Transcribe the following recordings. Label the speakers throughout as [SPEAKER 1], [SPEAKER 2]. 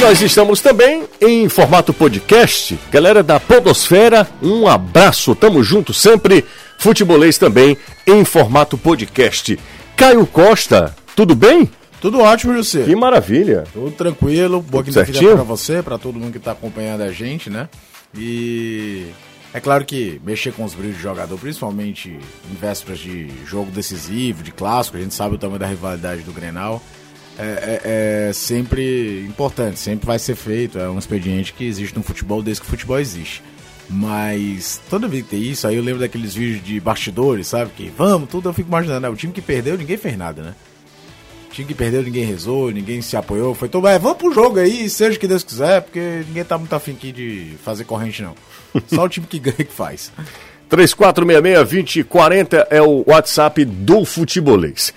[SPEAKER 1] nós estamos também em formato podcast. Galera da Podosfera, um abraço, tamo junto sempre. Futebolês também em formato podcast. Caio Costa, tudo bem?
[SPEAKER 2] Tudo ótimo, José.
[SPEAKER 1] Que maravilha.
[SPEAKER 2] Tudo tranquilo. Boa quinta-feira para você, para todo mundo que tá acompanhando a gente, né? E é claro que mexer com os brilhos de jogador, principalmente em vésperas de jogo decisivo, de clássico, a gente sabe o tamanho da rivalidade do Grenal é, é, é, sempre importante, sempre vai ser feito. É um expediente que existe no futebol desde que o futebol existe. Mas toda vez que tem isso, aí eu lembro daqueles vídeos de bastidores, sabe? Que vamos, tudo eu fico imaginando, né? O time que perdeu, ninguém fez nada, né? O time que perdeu, ninguém rezou, ninguém se apoiou. Foi todo, é, vamos pro jogo aí, seja o que Deus quiser, porque ninguém tá muito afim aqui de fazer corrente, não. Só o time que ganha que faz.
[SPEAKER 1] 3466-2040 é o WhatsApp do futebolês.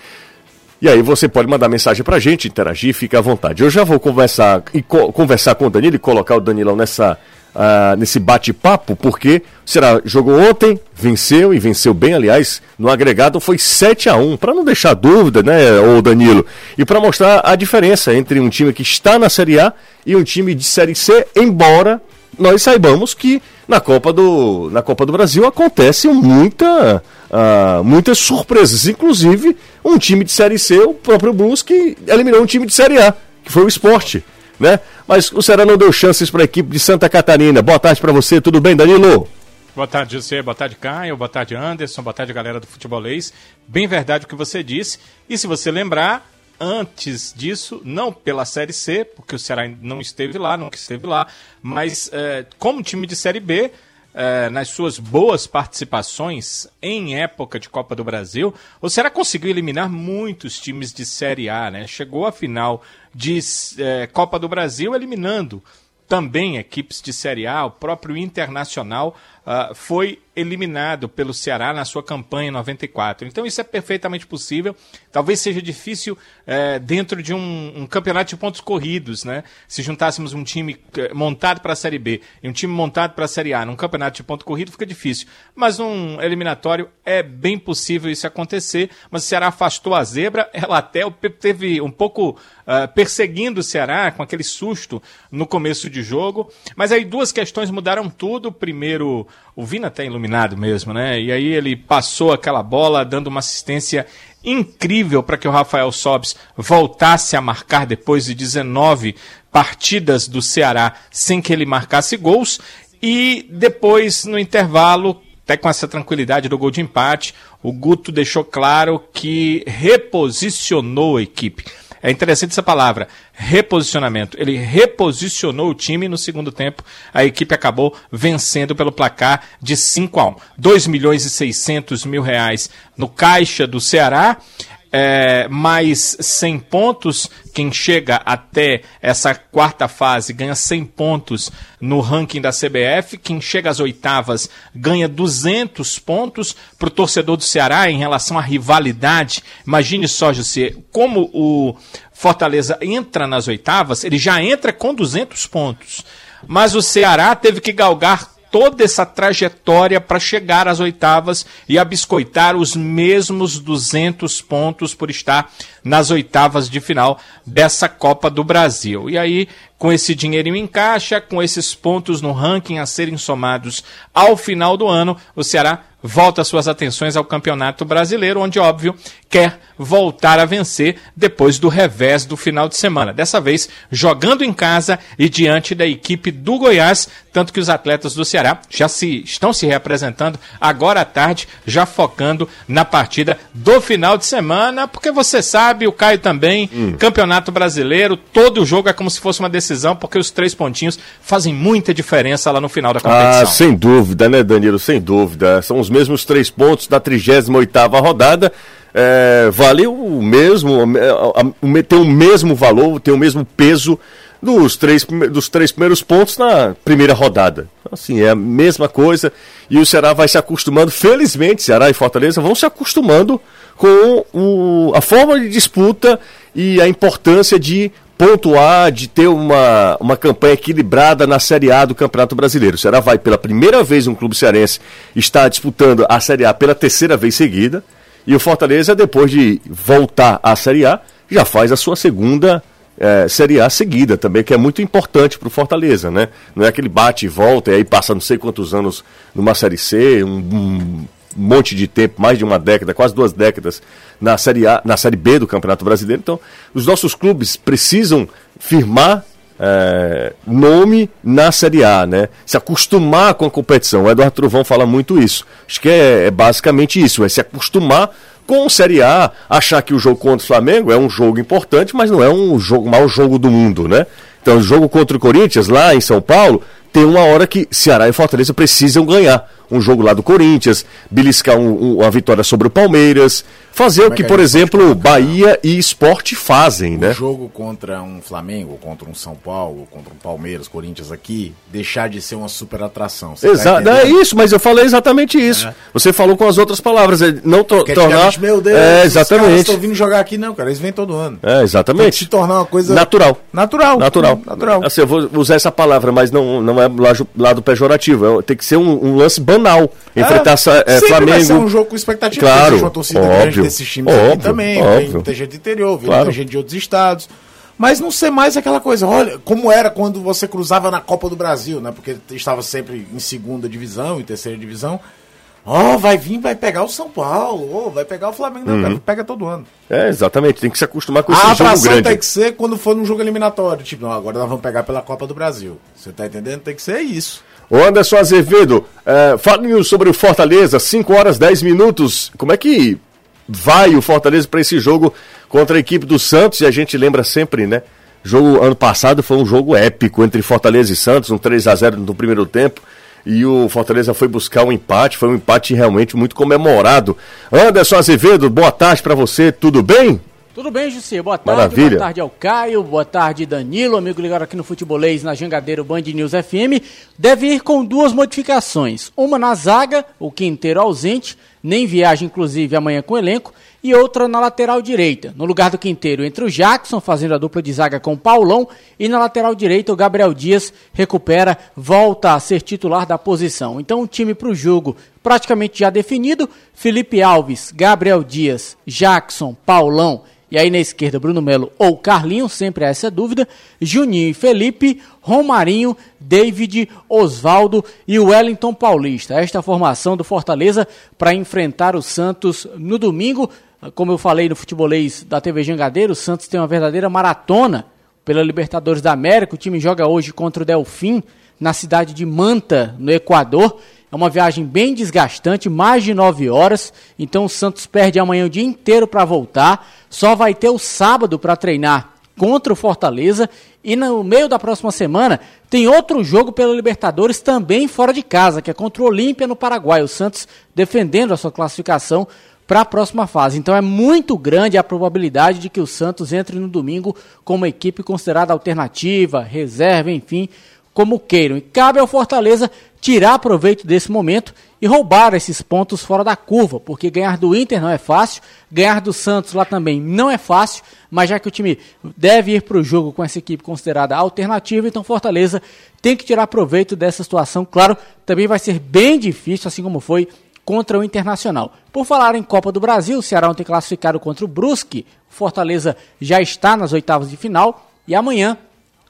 [SPEAKER 1] E aí você pode mandar mensagem pra gente, interagir, fica à vontade. Eu já vou conversar e co conversar com o Danilo e colocar o Danilão nessa, uh, nesse bate-papo, porque será jogou ontem, venceu e venceu bem, aliás, no agregado foi 7 a 1 para não deixar dúvida, né, o Danilo, e para mostrar a diferença entre um time que está na Série A e um time de Série C, embora nós saibamos que na Copa do, na Copa do Brasil acontece muita uh, muitas surpresas, inclusive um time de Série C, o próprio Blues, que eliminou um time de Série A, que foi o esporte. Né? Mas o Ceará não deu chances para a equipe de Santa Catarina. Boa tarde para você, tudo bem, Danilo?
[SPEAKER 3] Boa tarde, José. Boa tarde, Caio. Boa tarde, Anderson. Boa tarde, galera do Futebolês. Bem verdade o que você disse. E se você lembrar, antes disso, não pela Série C, porque o Ceará não esteve lá, nunca esteve lá, mas é, como time de Série B, é, nas suas boas participações em época de Copa do Brasil, o Ceará conseguiu eliminar muitos times de Série A, né? Chegou à final de é, Copa do Brasil eliminando também equipes de Série A, o próprio Internacional uh, foi eliminado pelo Ceará na sua campanha em 94. Então isso é perfeitamente possível. Talvez seja difícil é, dentro de um, um, campeonato de pontos corridos, né? Se juntássemos um time eh, montado para a Série B e um time montado para a Série A num campeonato de ponto corrido, fica difícil. Mas num eliminatório é bem possível isso acontecer. Mas o Ceará afastou a zebra, ela até teve um pouco uh, perseguindo o Ceará com aquele susto no começo de jogo. Mas aí duas questões mudaram tudo. Primeiro, o Vina está iluminado mesmo, né? E aí ele passou aquela bola dando uma assistência incrível para que o Rafael Sobis voltasse a marcar depois de 19 partidas do Ceará sem que ele marcasse gols. E depois, no intervalo, até com essa tranquilidade do gol de empate, o Guto deixou claro que reposicionou a equipe. É interessante essa palavra, reposicionamento. Ele reposicionou o time no segundo tempo. A equipe acabou vencendo pelo placar de 5 a 1. 2 milhões e 600 mil reais no caixa do Ceará é, mais 100 pontos. Quem chega até essa quarta fase ganha 100 pontos no ranking da CBF. Quem chega às oitavas ganha 200 pontos. Para o torcedor do Ceará, em relação à rivalidade, imagine só, José, como o Fortaleza entra nas oitavas, ele já entra com 200 pontos. Mas o Ceará teve que galgar toda essa trajetória para chegar às oitavas e abiscoitar os mesmos 200 pontos por estar nas oitavas de final dessa Copa do Brasil. E aí, com esse dinheirinho em caixa, com esses pontos no ranking a serem somados ao final do ano, o Ceará volta suas atenções ao Campeonato Brasileiro, onde, óbvio, quer voltar a vencer depois do revés do final de semana. Dessa vez, jogando em casa e diante da equipe do Goiás, tanto que os atletas do Ceará já se estão se representando agora à tarde, já focando na partida do final de semana, porque você sabe, o Caio também, hum. Campeonato Brasileiro, todo jogo é como se fosse uma decisão, porque os três pontinhos fazem muita diferença lá no final da competição.
[SPEAKER 1] Ah, sem dúvida, né, Danilo? Sem dúvida. São os mesmos três pontos da 38ª rodada. É, vale o mesmo, tem o mesmo valor, tem o mesmo peso dos três, dos três primeiros pontos na primeira rodada. Assim, é a mesma coisa e o Ceará vai se acostumando, felizmente, Ceará e Fortaleza vão se acostumando com o, a forma de disputa e a importância de pontuar, de ter uma, uma campanha equilibrada na Série A do Campeonato Brasileiro. O Ceará vai pela primeira vez um clube cearense está disputando a Série A pela terceira vez seguida. E o Fortaleza, depois de voltar à Série A, já faz a sua segunda é, Série A seguida também, que é muito importante para o Fortaleza, né? Não é aquele bate e volta e aí passa não sei quantos anos numa Série C, um, um monte de tempo, mais de uma década, quase duas décadas na Série A, na Série B do Campeonato Brasileiro. Então, os nossos clubes precisam firmar é, nome na Série A, né? Se acostumar com a competição. O Eduardo Trovão fala muito isso. Acho que é, é basicamente isso, é se acostumar com Série A, achar que o jogo contra o Flamengo é um jogo importante, mas não é um jogo, mau jogo do mundo, né? Então, o jogo contra o Corinthians, lá em São Paulo, tem uma hora que Ceará e Fortaleza precisam ganhar. Um jogo lá do Corinthians, beliscar um, um, uma vitória sobre o Palmeiras, fazer Como o que, é que por exemplo, Bahia e Esporte fazem,
[SPEAKER 2] um
[SPEAKER 1] né?
[SPEAKER 2] jogo contra um Flamengo, contra um São Paulo, contra um Palmeiras, Corinthians aqui, deixar de ser uma super atração.
[SPEAKER 1] Exato, tá é isso, mas eu falei exatamente isso. É. Você falou com as outras palavras, é não to tornar.
[SPEAKER 2] Meu Deus,
[SPEAKER 1] é, exatamente.
[SPEAKER 2] estão vindo jogar aqui, não, cara, eles vêm todo ano.
[SPEAKER 1] É, exatamente.
[SPEAKER 2] se tornar uma coisa
[SPEAKER 1] natural.
[SPEAKER 2] Natural.
[SPEAKER 1] Natural. Natural. Assim, eu vou usar essa palavra, mas não, não é lado pejorativo. É, tem que ser um, um lance banal. É, Enfrentar é, Flamengo. Vai ser
[SPEAKER 2] um jogo com expectativa.
[SPEAKER 1] Claro,
[SPEAKER 2] uma torcida
[SPEAKER 1] óbvio, grande
[SPEAKER 2] desses times óbvio, aqui também. Óbvio. Tem, gente do interior, claro. tem gente de outros estados. Mas não ser mais aquela coisa, olha, como era quando você cruzava na Copa do Brasil, né? Porque estava sempre em segunda divisão, em terceira divisão. Ó, oh, vai vir, vai pegar o São Paulo, oh, vai pegar o Flamengo, não, uhum. cara, pega todo ano.
[SPEAKER 1] É, exatamente, tem que se acostumar com esse a jogo grande.
[SPEAKER 2] tem que ser quando for num jogo eliminatório, tipo, não, agora nós vamos pegar pela Copa do Brasil. Você tá entendendo? Tem que ser isso.
[SPEAKER 1] O Anderson Azevedo, é, fale sobre o Fortaleza, 5 horas 10 minutos. Como é que vai o Fortaleza para esse jogo contra a equipe do Santos? E a gente lembra sempre, né? Jogo ano passado foi um jogo épico entre Fortaleza e Santos, um 3 a 0 no primeiro tempo e o Fortaleza foi buscar um empate, foi um empate realmente muito comemorado. Anderson Azevedo, boa tarde para você, tudo bem?
[SPEAKER 4] Tudo bem, Jussi? Boa tarde. Maravilha. Boa tarde ao Caio, boa tarde Danilo, amigo ligado aqui no Futebolês, na Jangadeiro Band News FM. Deve ir com duas modificações. Uma na zaga, o Quinteiro ausente, nem viaja inclusive amanhã com o elenco, e outra na lateral direita. No lugar do Quinteiro, entre o Jackson, fazendo a dupla de zaga com o Paulão, e na lateral direita o Gabriel Dias recupera, volta a ser titular da posição. Então o time para o jogo praticamente já definido, Felipe Alves, Gabriel Dias, Jackson, Paulão e aí na esquerda, Bruno Melo ou Carlinho, sempre há essa dúvida. Juninho e Felipe, Romarinho, David, Oswaldo e Wellington Paulista. Esta a formação do Fortaleza para enfrentar o Santos no domingo. Como eu falei no futebolês da TV Jangadeiro, o Santos tem uma verdadeira maratona pela Libertadores da América. O time joga hoje contra o Delfim na cidade de Manta, no Equador. É uma viagem bem desgastante, mais de nove horas. Então o Santos perde amanhã o dia inteiro para voltar. Só vai ter o sábado para treinar contra o Fortaleza. E no meio da próxima semana tem outro jogo pela Libertadores também fora de casa, que é contra o Olímpia no Paraguai. O Santos defendendo a sua classificação para a próxima fase. Então é muito grande a probabilidade de que o Santos entre no domingo com uma equipe considerada alternativa, reserva, enfim, como queiram. E cabe ao Fortaleza tirar proveito desse momento e roubar esses pontos fora da curva, porque ganhar do Inter não é fácil, ganhar do Santos lá também não é fácil, mas já que o time deve ir para o jogo com essa equipe considerada alternativa, então Fortaleza tem que tirar proveito dessa situação. Claro, também vai ser bem difícil, assim como foi contra o Internacional. Por falar em Copa do Brasil, o Ceará ontem classificado contra o Brusque, Fortaleza já está nas oitavas de final e amanhã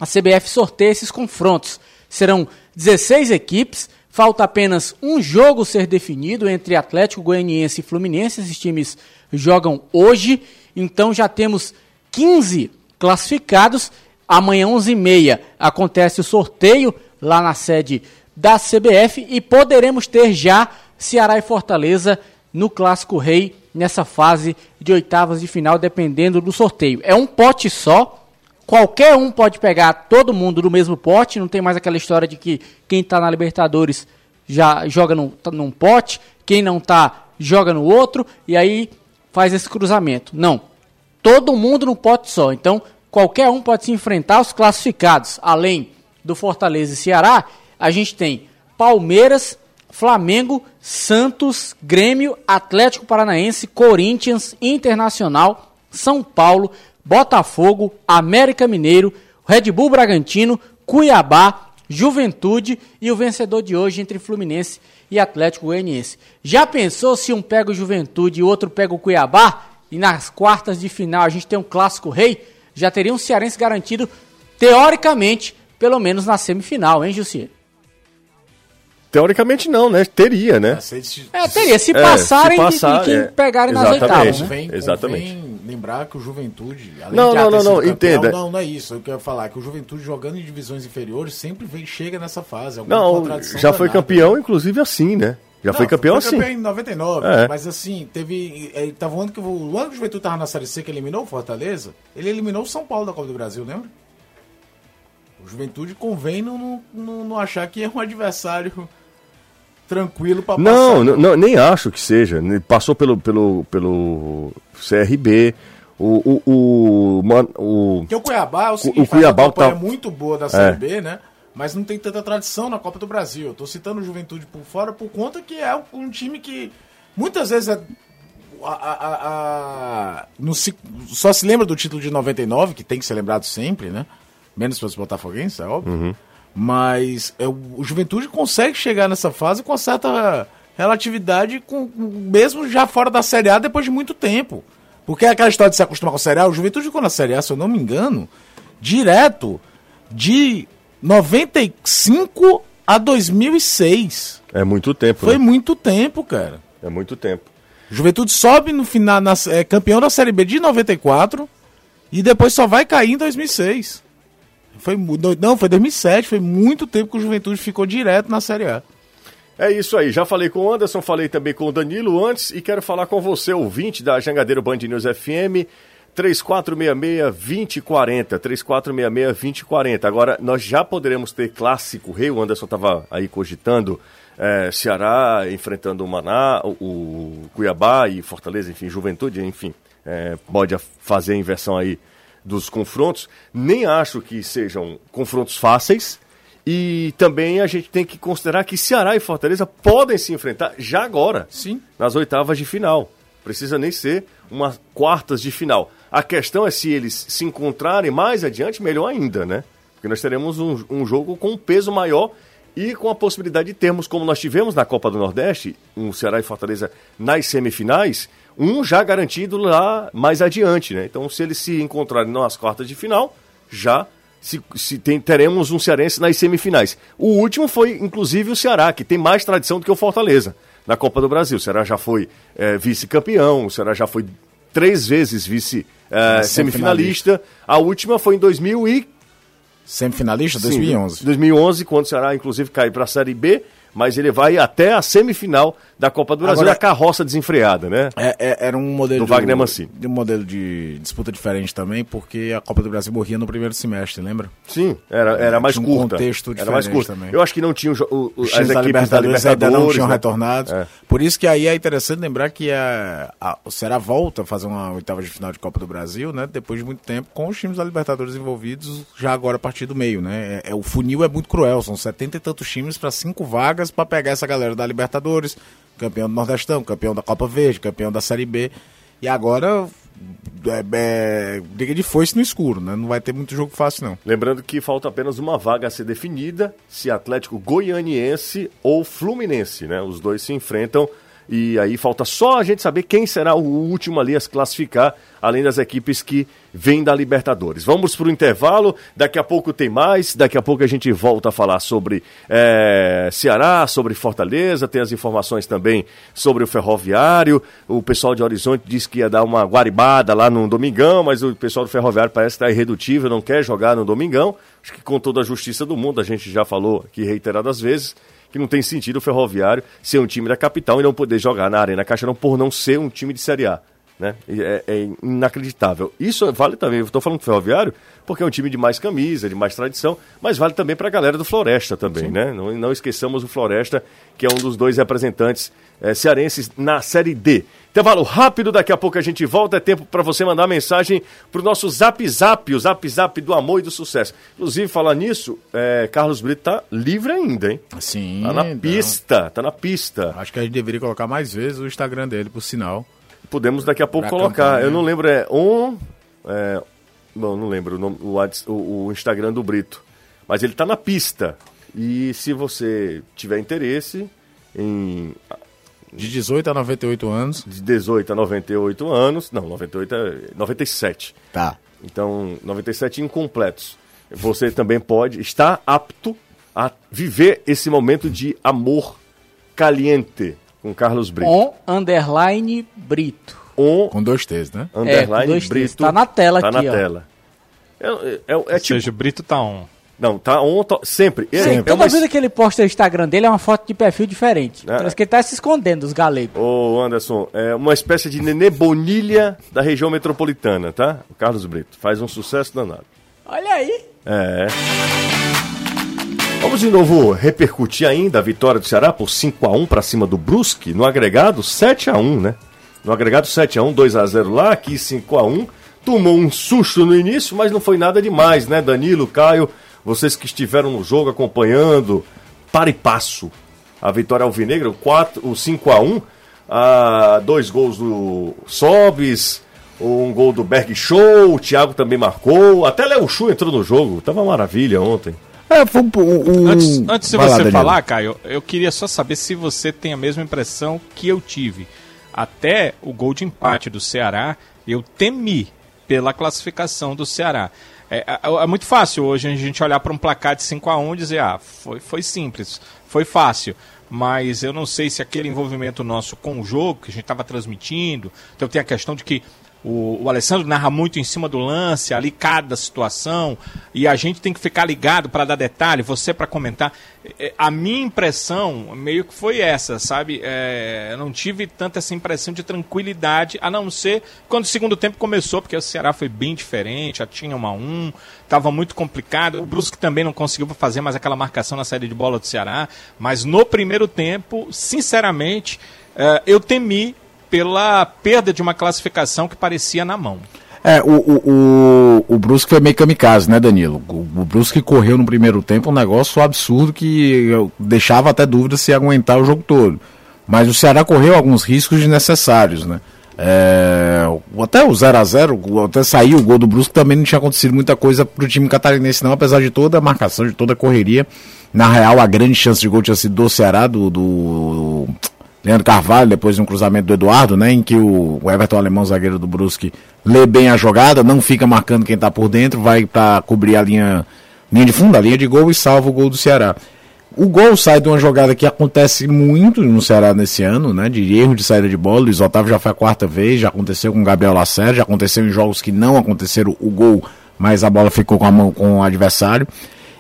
[SPEAKER 4] a CBF sorteia esses confrontos. Serão 16 equipes, falta apenas um jogo ser definido entre Atlético Goianiense e Fluminense. Esses times jogam hoje, então já temos 15 classificados. Amanhã, 11h30, acontece o sorteio lá na sede da CBF e poderemos ter já Ceará e Fortaleza no Clássico Rei nessa fase de oitavas de final, dependendo do sorteio. É um pote só, Qualquer um pode pegar todo mundo do mesmo pote, não tem mais aquela história de que quem está na Libertadores já joga num, tá num pote, quem não está joga no outro, e aí faz esse cruzamento. Não. Todo mundo no pote só. Então, qualquer um pode se enfrentar os classificados. Além do Fortaleza e Ceará, a gente tem Palmeiras, Flamengo, Santos, Grêmio, Atlético Paranaense, Corinthians, Internacional, São Paulo, Botafogo, América Mineiro, Red Bull Bragantino, Cuiabá, Juventude e o vencedor de hoje entre Fluminense e Atlético Goianiense. Já pensou se um pega o Juventude e o outro pega o Cuiabá? E nas quartas de final a gente tem um clássico rei? já teria um cearense garantido, teoricamente, pelo menos na semifinal, hein, Jussier?
[SPEAKER 1] Teoricamente não, né? Teria, né?
[SPEAKER 4] É, teria. Se passarem é, se passar, de, de quem é, pegarem nas oitavas. Né?
[SPEAKER 2] Exatamente. Lembrar que o Juventude.
[SPEAKER 1] não, não, não, não, entenda.
[SPEAKER 2] Não, não é isso. Eu quero falar que o Juventude jogando em divisões inferiores sempre vem, chega nessa fase.
[SPEAKER 1] Não, já foi campeão, inclusive assim, né? Já não, foi campeão foi campeão
[SPEAKER 2] assim. em 99, é. mas assim, teve. É, tava um ano que o ano que o Juventude tava na Série C que eliminou o Fortaleza, ele eliminou o São Paulo da Copa do Brasil, lembra? O Juventude convém não, não, não achar que é um adversário tranquilo para
[SPEAKER 1] passar. Não, não, nem acho que seja. Passou pelo, pelo, pelo CRB. O, o, o,
[SPEAKER 2] o, Porque o Cuiabá é o seguinte, o, Cuiabá tá... é muito boa da Série é. B, né? Mas não tem tanta tradição na Copa do Brasil. Eu tô citando o Juventude por fora por conta que é um time que muitas vezes é a, a, a, no, só se lembra do título de 99, que tem que ser lembrado sempre, né? Menos para os botafoguenses, é óbvio. Uhum. Mas é, o Juventude consegue chegar nessa fase com certa relatividade, com, mesmo já fora da Série A depois de muito tempo. Porque é aquela história de se acostumar com a Série A, o Juventude ficou na Série A, se eu não me engano, direto de 95 a 2006.
[SPEAKER 1] É muito tempo.
[SPEAKER 2] Foi né? muito tempo, cara.
[SPEAKER 1] É muito tempo.
[SPEAKER 2] Juventude sobe no final, na, é campeão da Série B de 94 e depois só vai cair em 2006. Foi, não, foi 2007, foi muito tempo que o Juventude ficou direto na Série A.
[SPEAKER 1] É isso aí, já falei com o Anderson, falei também com o Danilo antes e quero falar com você, ouvinte da Jangadeiro Band News FM, 3466-2040, 3466-2040. Agora, nós já poderemos ter clássico rei, o Anderson estava aí cogitando, é, Ceará enfrentando o Maná, o, Cuiabá e Fortaleza, enfim, Juventude, enfim, é, pode fazer a inversão aí dos confrontos, nem acho que sejam confrontos fáceis. E também a gente tem que considerar que Ceará e Fortaleza podem se enfrentar já agora,
[SPEAKER 2] Sim.
[SPEAKER 1] nas oitavas de final. Precisa nem ser uma quartas de final. A questão é se eles se encontrarem mais adiante, melhor ainda, né? Porque nós teremos um, um jogo com um peso maior e com a possibilidade de termos, como nós tivemos na Copa do Nordeste, um Ceará e Fortaleza nas semifinais, um já garantido lá mais adiante, né? Então, se eles se encontrarem nas quartas de final, já se, se tem, teremos um cearense nas semifinais. O último foi, inclusive, o Ceará, que tem mais tradição do que o Fortaleza na Copa do Brasil. O Ceará já foi é, vice-campeão, o Ceará já foi três vezes vice-semifinalista. É, a última foi em 2000 e...
[SPEAKER 2] Semifinalista? 2011.
[SPEAKER 1] Sim, 2011, quando o Ceará, inclusive, caiu para a Série B mas ele vai até a semifinal da Copa do Brasil, Agora, a carroça desenfreada, né?
[SPEAKER 2] É, é, era um modelo
[SPEAKER 1] do Wagner Mancini.
[SPEAKER 2] De um modelo de disputa diferente também, porque a Copa do Brasil morria no primeiro semestre, lembra?
[SPEAKER 1] Sim, era, era mais
[SPEAKER 2] um
[SPEAKER 1] curta.
[SPEAKER 2] contexto
[SPEAKER 1] era mais curta.
[SPEAKER 2] também.
[SPEAKER 1] Eu acho que não tinha o,
[SPEAKER 2] o, Os as da equipes da Libertadores ainda não tinham né? retornado.
[SPEAKER 1] É.
[SPEAKER 2] Por isso que aí é interessante lembrar que a, a, o Ceará volta a fazer uma oitava de final de Copa do Brasil, né? Depois de muito tempo, com os times da Libertadores envolvidos, já agora a partir do meio, né? É, é, o funil é muito cruel, são setenta e tantos times para cinco vagas para pegar essa galera da Libertadores, campeão do Nordestão, campeão da Copa Verde, campeão da Série B. E agora é, é, briga de foice no escuro, né? Não vai ter muito jogo fácil, não.
[SPEAKER 1] Lembrando que falta apenas uma vaga a ser definida, se Atlético Goianiense ou Fluminense, né? Os dois se enfrentam e aí falta só a gente saber quem será o último ali a se classificar, além das equipes que vêm da Libertadores. Vamos para o intervalo, daqui a pouco tem mais, daqui a pouco a gente volta a falar sobre é, Ceará, sobre Fortaleza, tem as informações também sobre o Ferroviário. O pessoal de Horizonte disse que ia dar uma guaribada lá no Domingão, mas o pessoal do Ferroviário parece estar irredutível, não quer jogar no Domingão. Acho que com toda a justiça do mundo, a gente já falou aqui reiteradas vezes que não tem sentido o Ferroviário ser um time da capital e não poder jogar na Arena Caixarão por não ser um time de Série A. Né? É, é inacreditável. Isso vale também, estou falando do Ferroviário, porque é um time de mais camisa, de mais tradição, mas vale também para a galera do Floresta também, Sim. né? Não, não esqueçamos o Floresta, que é um dos dois representantes é, cearenses na Série D. Intervalo rápido, daqui a pouco a gente volta. É tempo para você mandar mensagem para o nosso Zap Zap, o Zap Zap do amor e do sucesso. Inclusive, falar nisso, é, Carlos Brito tá livre ainda, hein?
[SPEAKER 2] Sim.
[SPEAKER 1] Tá na pista, tá na pista.
[SPEAKER 2] Acho que a gente deveria colocar mais vezes o Instagram dele, por sinal.
[SPEAKER 1] Podemos daqui a pouco colocar. Campanha. Eu não lembro, é on. É, não, não lembro o, o, o Instagram do Brito. Mas ele tá na pista. E se você tiver interesse em
[SPEAKER 2] De 18 a 98 anos.
[SPEAKER 1] De 18 a 98 anos. Não, 98 é 97.
[SPEAKER 2] Tá.
[SPEAKER 1] Então, 97 incompletos. Você também pode estar apto a viver esse momento de amor caliente com Carlos Brito.
[SPEAKER 4] On underline Brito.
[SPEAKER 2] On com dois T's, né?
[SPEAKER 1] Underline é, dois Brito. T's.
[SPEAKER 4] Tá na tela
[SPEAKER 1] tá
[SPEAKER 4] aqui,
[SPEAKER 1] na ó. tela. É, é, é, Ou
[SPEAKER 3] tipo... seja, o Brito tá on.
[SPEAKER 1] Não, tá on to... sempre.
[SPEAKER 4] É, sempre. Toda vez que ele posta o Instagram dele é uma foto de perfil diferente. É. Parece que ele tá se escondendo dos galegos.
[SPEAKER 1] Ô, Anderson, é uma espécie de nenê bonilha da região metropolitana, tá? O Carlos Brito. Faz um sucesso danado.
[SPEAKER 4] Olha aí.
[SPEAKER 1] É. Vamos de novo repercutir ainda a vitória do Ceará por 5 a 1 para cima do Brusque, no agregado 7 a 1, né? No agregado 7 a 1, 2 a 0 lá, aqui 5 a 1. Tomou um susto no início, mas não foi nada demais, né? Danilo, Caio, vocês que estiveram no jogo acompanhando, para e passo. A vitória alvinegra, 4, o 5 a 1, a dois gols do Sobis, um gol do Berg Show, o Thiago também marcou, até Léo Chu entrou no jogo, tava maravilha ontem.
[SPEAKER 3] É, foi um, um... Antes, antes de você lá, falar, Caio, eu queria só saber se você tem a mesma impressão que eu tive. Até o gol de empate do Ceará, eu temi pela classificação do Ceará. É, é, é muito fácil hoje a gente olhar para um placar de 5 a 1 e dizer, ah, foi, foi simples, foi fácil mas eu não sei se aquele envolvimento nosso com o jogo que a gente estava transmitindo, então tem a questão de que o, o, Alessandro narra muito em cima do lance, ali cada situação, e a gente tem que ficar ligado para dar detalhe, você para comentar. É, a minha impressão meio que foi essa, sabe? É, eu não tive tanta essa impressão de tranquilidade, a não ser quando o segundo tempo começou, porque o Ceará foi bem diferente, já tinha uma 1 um, estava muito complicado. O Brusque também não conseguiu fazer mais aquela marcação na saída de bola do Ceará, mas no primeiro tempo, sinceramente, é, eu temi pela perda de uma classificação que parecia na mão.
[SPEAKER 2] É, o, o, o, o Brusque foi meio kamikaze, né, Danilo? O, o Brusque correu no primeiro tempo um negócio absurdo que deixava até dúvida se ia aguentar o jogo todo. Mas o Ceará correu alguns riscos desnecessários, né? É, até o 0 a 0 até sair o gol do Brusque também não tinha acontecido muita coisa pro time catarinense não, apesar de toda a marcação, de toda a correria. Na real, a grande chance de gol tinha sido do Ceará, do, do Leandro Carvalho, depois de um cruzamento do Eduardo, né, em que o, Everton Alemão, zagueiro do Brusque, lê bem a jogada, não fica marcando quem está por dentro, vai para cobrir a linha, linha de fundo, a linha de gol e salva o gol do Ceará. O gol sai de uma jogada que acontece muito no Ceará nesse ano, né? De erro de saída de bola. Luiz Otávio já foi a quarta vez, já aconteceu com o Gabriel Lacerda, já aconteceu em jogos que não aconteceram o gol, mas a bola ficou com a mão com o adversário.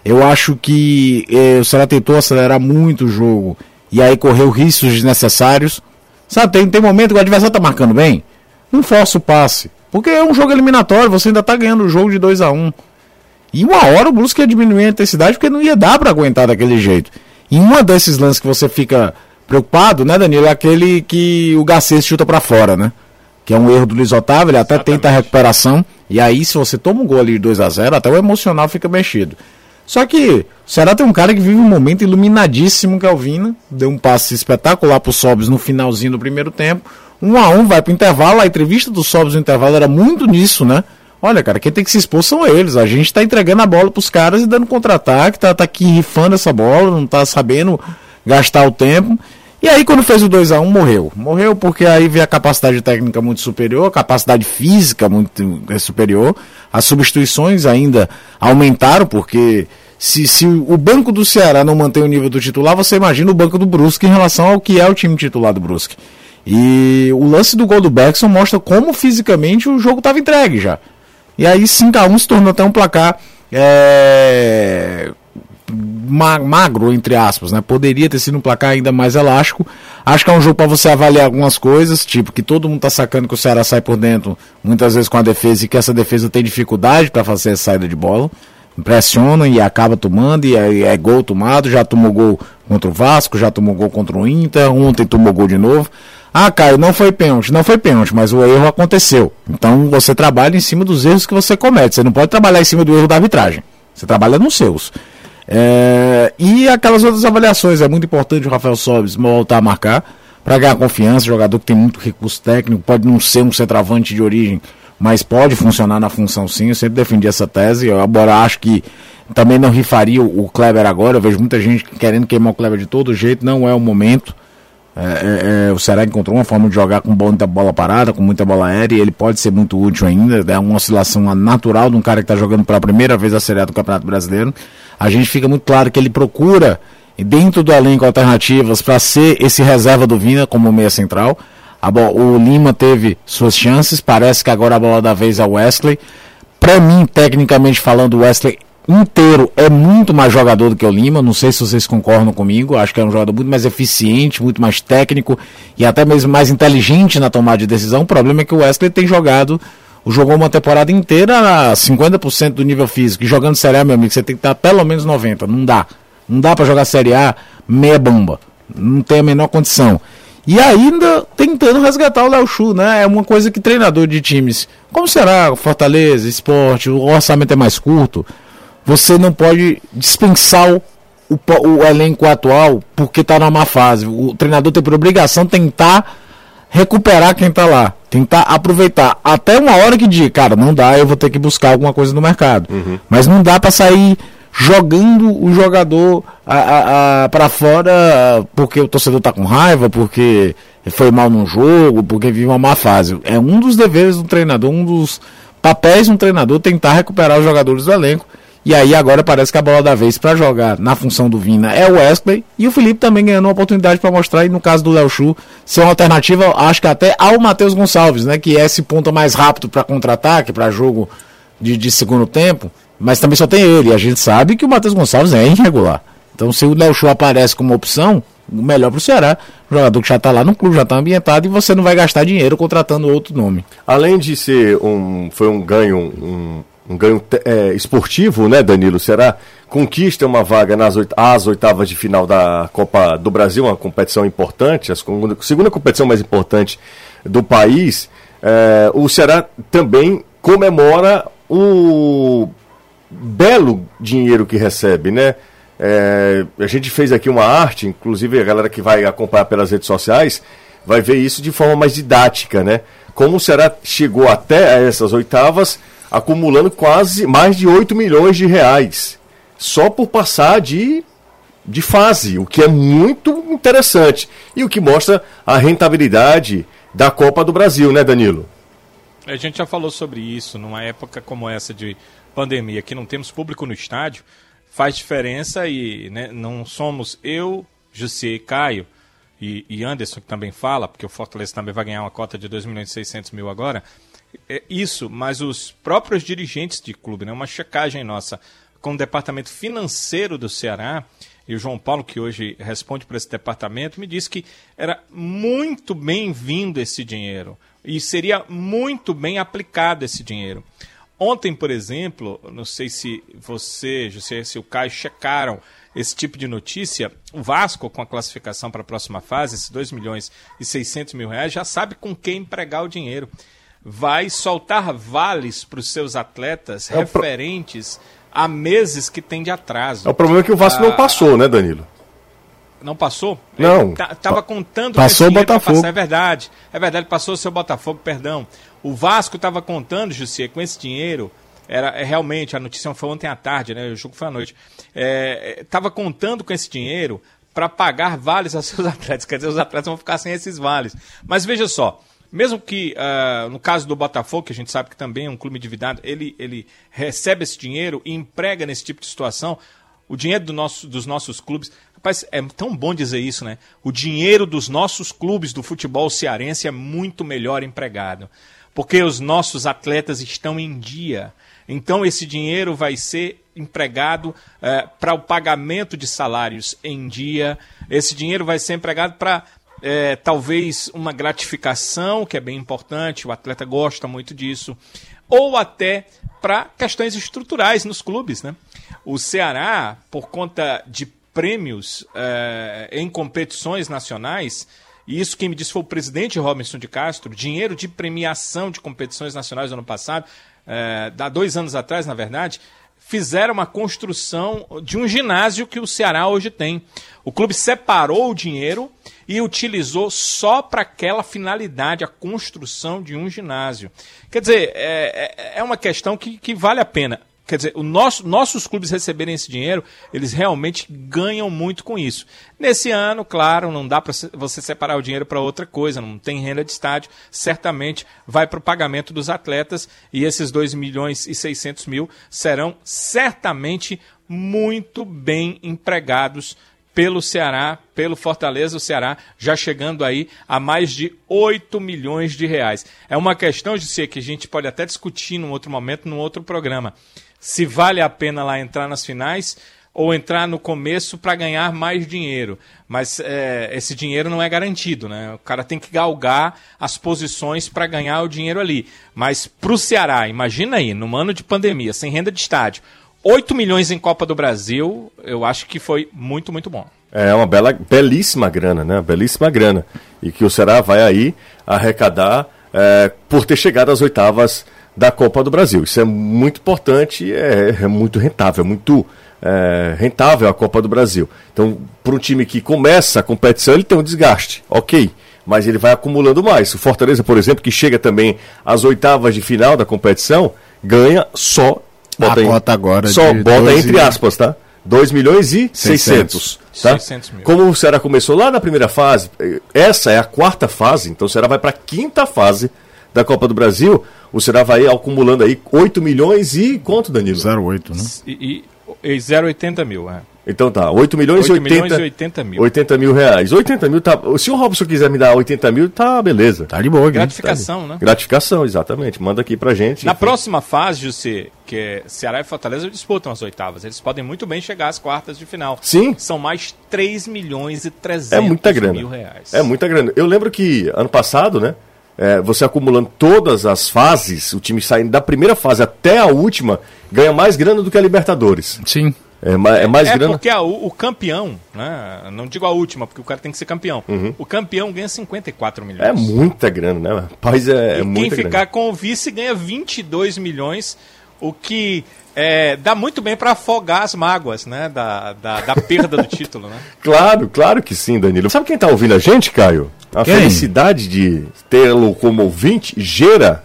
[SPEAKER 2] Eu acho que eh, o Ceará tentou acelerar muito o jogo e aí correu riscos desnecessários. Sabe, tem, tem momento que o adversário tá marcando bem, não força o passe. Porque é um jogo eliminatório, você ainda tá ganhando o jogo de 2 a 1 um. E uma hora o Brusque ia diminuir a intensidade porque não ia dar para aguentar daquele jeito. E uma desses lances que você fica preocupado, né, Danilo, é aquele que o Garcês chuta para fora, né? Que é um erro do Luiz Otávio, ele até Exatamente. tenta a recuperação. E aí, se você toma um gol ali de 2 a 0 até o emocional fica mexido. Só que o Ceará tem um cara que vive um momento iluminadíssimo, que é o Vina. Deu um passe espetacular pro Sobs no finalzinho do primeiro tempo. Um a um, vai pro intervalo. A entrevista do Sobs no intervalo era muito nisso, né? Olha, cara, quem tem que se expor são eles. A gente tá entregando a bola pros caras e dando contra-ataque, tá, tá aqui rifando essa bola, não tá sabendo gastar o tempo. E aí, quando fez o 2 a 1 morreu. Morreu porque aí veio a capacidade técnica muito superior, a capacidade física muito é, superior. As substituições ainda aumentaram, porque se, se o banco do Ceará não mantém o nível do titular, você imagina o banco do Brusque em relação ao que é o time titular do Brusque. E o lance do gol do Beckson mostra como fisicamente o jogo estava entregue já. E aí 5 a 1 se tornou até um placar é, magro, entre aspas, né? Poderia ter sido um placar ainda mais elástico. Acho que é um jogo para você avaliar algumas coisas, tipo que todo mundo tá sacando que o Ceará sai por dentro, muitas vezes com a defesa, e que essa defesa tem dificuldade para fazer a saída de bola. Impressiona e acaba tomando, e é, é, gol tomado, já tomou gol contra o Vasco, já tomou gol contra o Inter, ontem tomou gol de novo. Ah, Caio, não foi pênalti, não foi pênalti, mas o erro aconteceu. Então você trabalha em cima dos erros que você comete. Você não pode trabalhar em cima do erro da arbitragem. Você trabalha nos seus. É, e aquelas outras avaliações, é muito importante o Rafael Sobes voltar a marcar para ganhar confiança, jogador que tem muito recurso técnico, pode não ser um centroavante de origem, mas pode funcionar na função sim, eu sempre defendi essa tese, eu agora acho que também não rifaria o Kleber agora, eu vejo muita gente querendo queimar o Kleber de todo jeito, não é o momento, É, é, é, o encontrou uma forma de jogar com muita bola parada, com muita bola aérea, e ele pode ser muito útil ainda. É uma oscilação natural de um cara que está jogando pela primeira vez a Série A do Campeonato Brasileiro. A gente fica muito claro que ele procura, dentro do elenco, alternativas para ser esse reserva do Vina como meia central. o Lima teve suas chances, parece que agora a bola da vez é o Wesley. Para mim, tecnicamente falando, o Wesley inteiro é muito mais jogador do que o Lima. Não sei se vocês concordam comigo. Acho que é um jogador muito mais eficiente, muito mais técnico e até mesmo mais inteligente na tomada de decisão. O problema é que o Wesley tem jogado, jogou uma temporada inteira a 50% do nível físico. E jogando Série A, meu amigo, você tem que estar pelo menos 90. Não dá. Não dá para jogar Série A meia bomba. Não tem a menor condição. E ainda tentando resgatar o Léo Chu, né? É uma coisa que treinador de times, como será Fortaleza, Esporte, o orçamento é mais curto, você não pode dispensar o, o, o elenco atual porque está na má fase. O treinador tem por obrigação tentar recuperar quem está lá, tentar aproveitar. Até uma hora que diz, cara, não dá, eu vou ter que buscar alguma coisa no mercado. Uhum. Mas não dá para sair jogando o jogador para fora porque o torcedor está com raiva, porque foi mal no jogo, porque vive uma má fase. É um dos deveres do treinador, um dos papéis de um treinador tentar recuperar os jogadores do elenco e aí agora parece que a bola da vez para jogar na função do Vina é o Wesley. E o Felipe também ganhando uma oportunidade para mostrar, e no caso do Léo Chu, ser uma alternativa, acho que até ao Matheus Gonçalves, né? Que é esse ponta mais rápido para contra-ataque, para jogo de, de segundo tempo. Mas também só tem ele. E a gente sabe que o Matheus Gonçalves é irregular. Então se o Léo Chu aparece como opção, melhor para o Ceará. O jogador que já está lá no clube, já está ambientado e você não vai gastar dinheiro contratando outro nome.
[SPEAKER 1] Além de ser um. Foi um ganho, um, um ganho é, esportivo, né, Danilo? Será conquista uma vaga nas oit às oitavas de final da Copa do Brasil, uma competição importante, a segunda, segunda competição mais importante do país. É, o Ceará também comemora o belo dinheiro que recebe, né? É, a gente fez aqui uma arte, inclusive a galera que vai acompanhar pelas redes sociais vai ver isso de forma mais didática, né? Como o Ceará chegou até essas oitavas acumulando quase mais de 8 milhões de reais só por passar de, de fase, o que é muito interessante e o que mostra a rentabilidade da Copa do Brasil, né, Danilo?
[SPEAKER 3] A gente já falou sobre isso numa época como essa de pandemia, que não temos público no estádio, faz diferença e né, não somos eu, José Caio e, e, Anderson, que também fala, porque o Fortaleza também vai ganhar uma cota de 2 milhões e 600 mil agora, isso, mas os próprios dirigentes de clube, né, uma checagem nossa com o departamento financeiro do Ceará, e o João Paulo, que hoje responde para esse departamento, me disse que era muito bem-vindo esse dinheiro e seria muito bem aplicado esse dinheiro. Ontem, por exemplo, não sei se você, José, se o Caio checaram esse tipo de notícia, o Vasco, com a classificação para a próxima fase, esses 2 milhões e 600 mil reais, já sabe com quem empregar o dinheiro vai soltar vales para os seus atletas é referentes pro... a meses que tem de atraso.
[SPEAKER 1] É o problema é que o Vasco ah, não passou, né, Danilo?
[SPEAKER 3] Não passou?
[SPEAKER 1] Não.
[SPEAKER 3] Estava contando
[SPEAKER 1] passou o Botafogo.
[SPEAKER 3] É verdade. É verdade, passou o seu Botafogo, perdão. O Vasco estava contando, Jussi, com esse dinheiro. Era é, realmente, a notícia foi ontem à tarde, né? O jogo foi à noite. Estava é, contando com esse dinheiro para pagar vales aos seus atletas. Quer dizer, os atletas vão ficar sem esses vales. Mas veja só, mesmo que, uh, no caso do Botafogo, que a gente sabe que também é um clube endividado, ele, ele recebe esse dinheiro e emprega nesse tipo de situação o dinheiro do nosso, dos nossos clubes. Rapaz, é tão bom dizer isso, né? O dinheiro dos nossos clubes do futebol cearense é muito melhor empregado. Porque os nossos atletas estão em dia. Então, esse dinheiro vai ser empregado uh, para o pagamento de salários em dia. Esse dinheiro vai ser empregado para é, talvez uma gratificação, que é bem importante, o atleta gosta muito disso, ou até para questões estruturais nos clubes. Né? O Ceará, por conta de prêmios é, em competições nacionais, e isso quem me disse foi o presidente Robinson de Castro, dinheiro de premiação de competições nacionais no ano passado, é, há dois anos atrás, na verdade, fizeram uma construção de um ginásio que o Ceará hoje tem. O clube separou o dinheiro e utilizou só para aquela finalidade, a construção de um ginásio. Quer dizer, é, é, é uma questão que, que vale a pena. Quer dizer, o nosso, nossos clubes receberem esse dinheiro, eles realmente ganham muito com isso. Nesse ano, claro, não dá para você separar o dinheiro para outra coisa, não tem renda de estádio, certamente vai para o pagamento dos atletas e esses 2 milhões e 600 mil serão certamente muito bem empregados pelo Ceará, pelo Fortaleza, o Ceará já chegando aí a mais de 8 milhões de reais. É uma questão de ser que a gente pode até discutir num outro momento, num outro programa. Se vale a pena lá entrar nas finais ou entrar no começo para ganhar mais dinheiro. Mas é, esse dinheiro não é garantido, né? O cara tem que galgar as posições para ganhar o dinheiro ali. Mas para o Ceará, imagina aí, num ano de pandemia, sem renda de estádio, 8 milhões em Copa do Brasil, eu acho que foi muito, muito bom.
[SPEAKER 1] É uma bela, belíssima grana, né? Belíssima grana. E que o Ceará vai aí arrecadar é, por ter chegado às oitavas da Copa do Brasil. Isso é muito importante, é, é muito rentável, é muito é, rentável a Copa do Brasil. Então, para um time que começa a competição, ele tem um desgaste, ok. Mas ele vai acumulando mais. O Fortaleza, por exemplo, que chega também às oitavas de final da competição, ganha só
[SPEAKER 2] Bota a cota agora
[SPEAKER 1] Só bota entre aspas, tá? 2 milhões e 600. 600, tá? 600 mil. Como o Ceará começou lá na primeira fase, essa é a quarta fase, então o Ceará vai para a quinta fase da Copa do Brasil. O Ceará vai acumulando aí 8 milhões e quanto, Danilo?
[SPEAKER 2] 0,8, né?
[SPEAKER 3] E, e, e 0,80 mil, é.
[SPEAKER 1] Então tá, 8 milhões 8 e 80, milhões e 80 mil. 80 mil reais. 80 mil tá. Se o Robson quiser me dar 80 mil, tá beleza.
[SPEAKER 3] Tá de boa, Gratificação, tá
[SPEAKER 1] né? Gratificação, exatamente. Manda aqui pra gente.
[SPEAKER 3] Na enfim. próxima fase, José, que é Ceará e Fortaleza disputam as oitavas. Eles podem muito bem chegar às quartas de final.
[SPEAKER 1] Sim.
[SPEAKER 3] São mais 3 milhões e 300
[SPEAKER 1] é muita grana. mil reais. É muita grana. Eu lembro que ano passado, né? É, você acumulando todas as fases, o time saindo da primeira fase até a última, ganha mais grana do que a Libertadores.
[SPEAKER 3] Sim.
[SPEAKER 1] É, mais, é mais é grana.
[SPEAKER 3] porque a, o, campeão, né? Não digo a última, porque o cara tem que ser campeão. Uhum. O campeão ganha 54 milhões.
[SPEAKER 1] É muita grana, né? Rapaz, é,
[SPEAKER 3] é muita quem ficar com o vice ganha 22 milhões, o que é, dá muito bem para afogar as mágoas, né? Da, da, da perda do título, né?
[SPEAKER 1] Claro, claro que sim, Danilo. Sabe quem tá ouvindo a gente, Caio? A quem? felicidade de tê-lo como ouvinte, Gera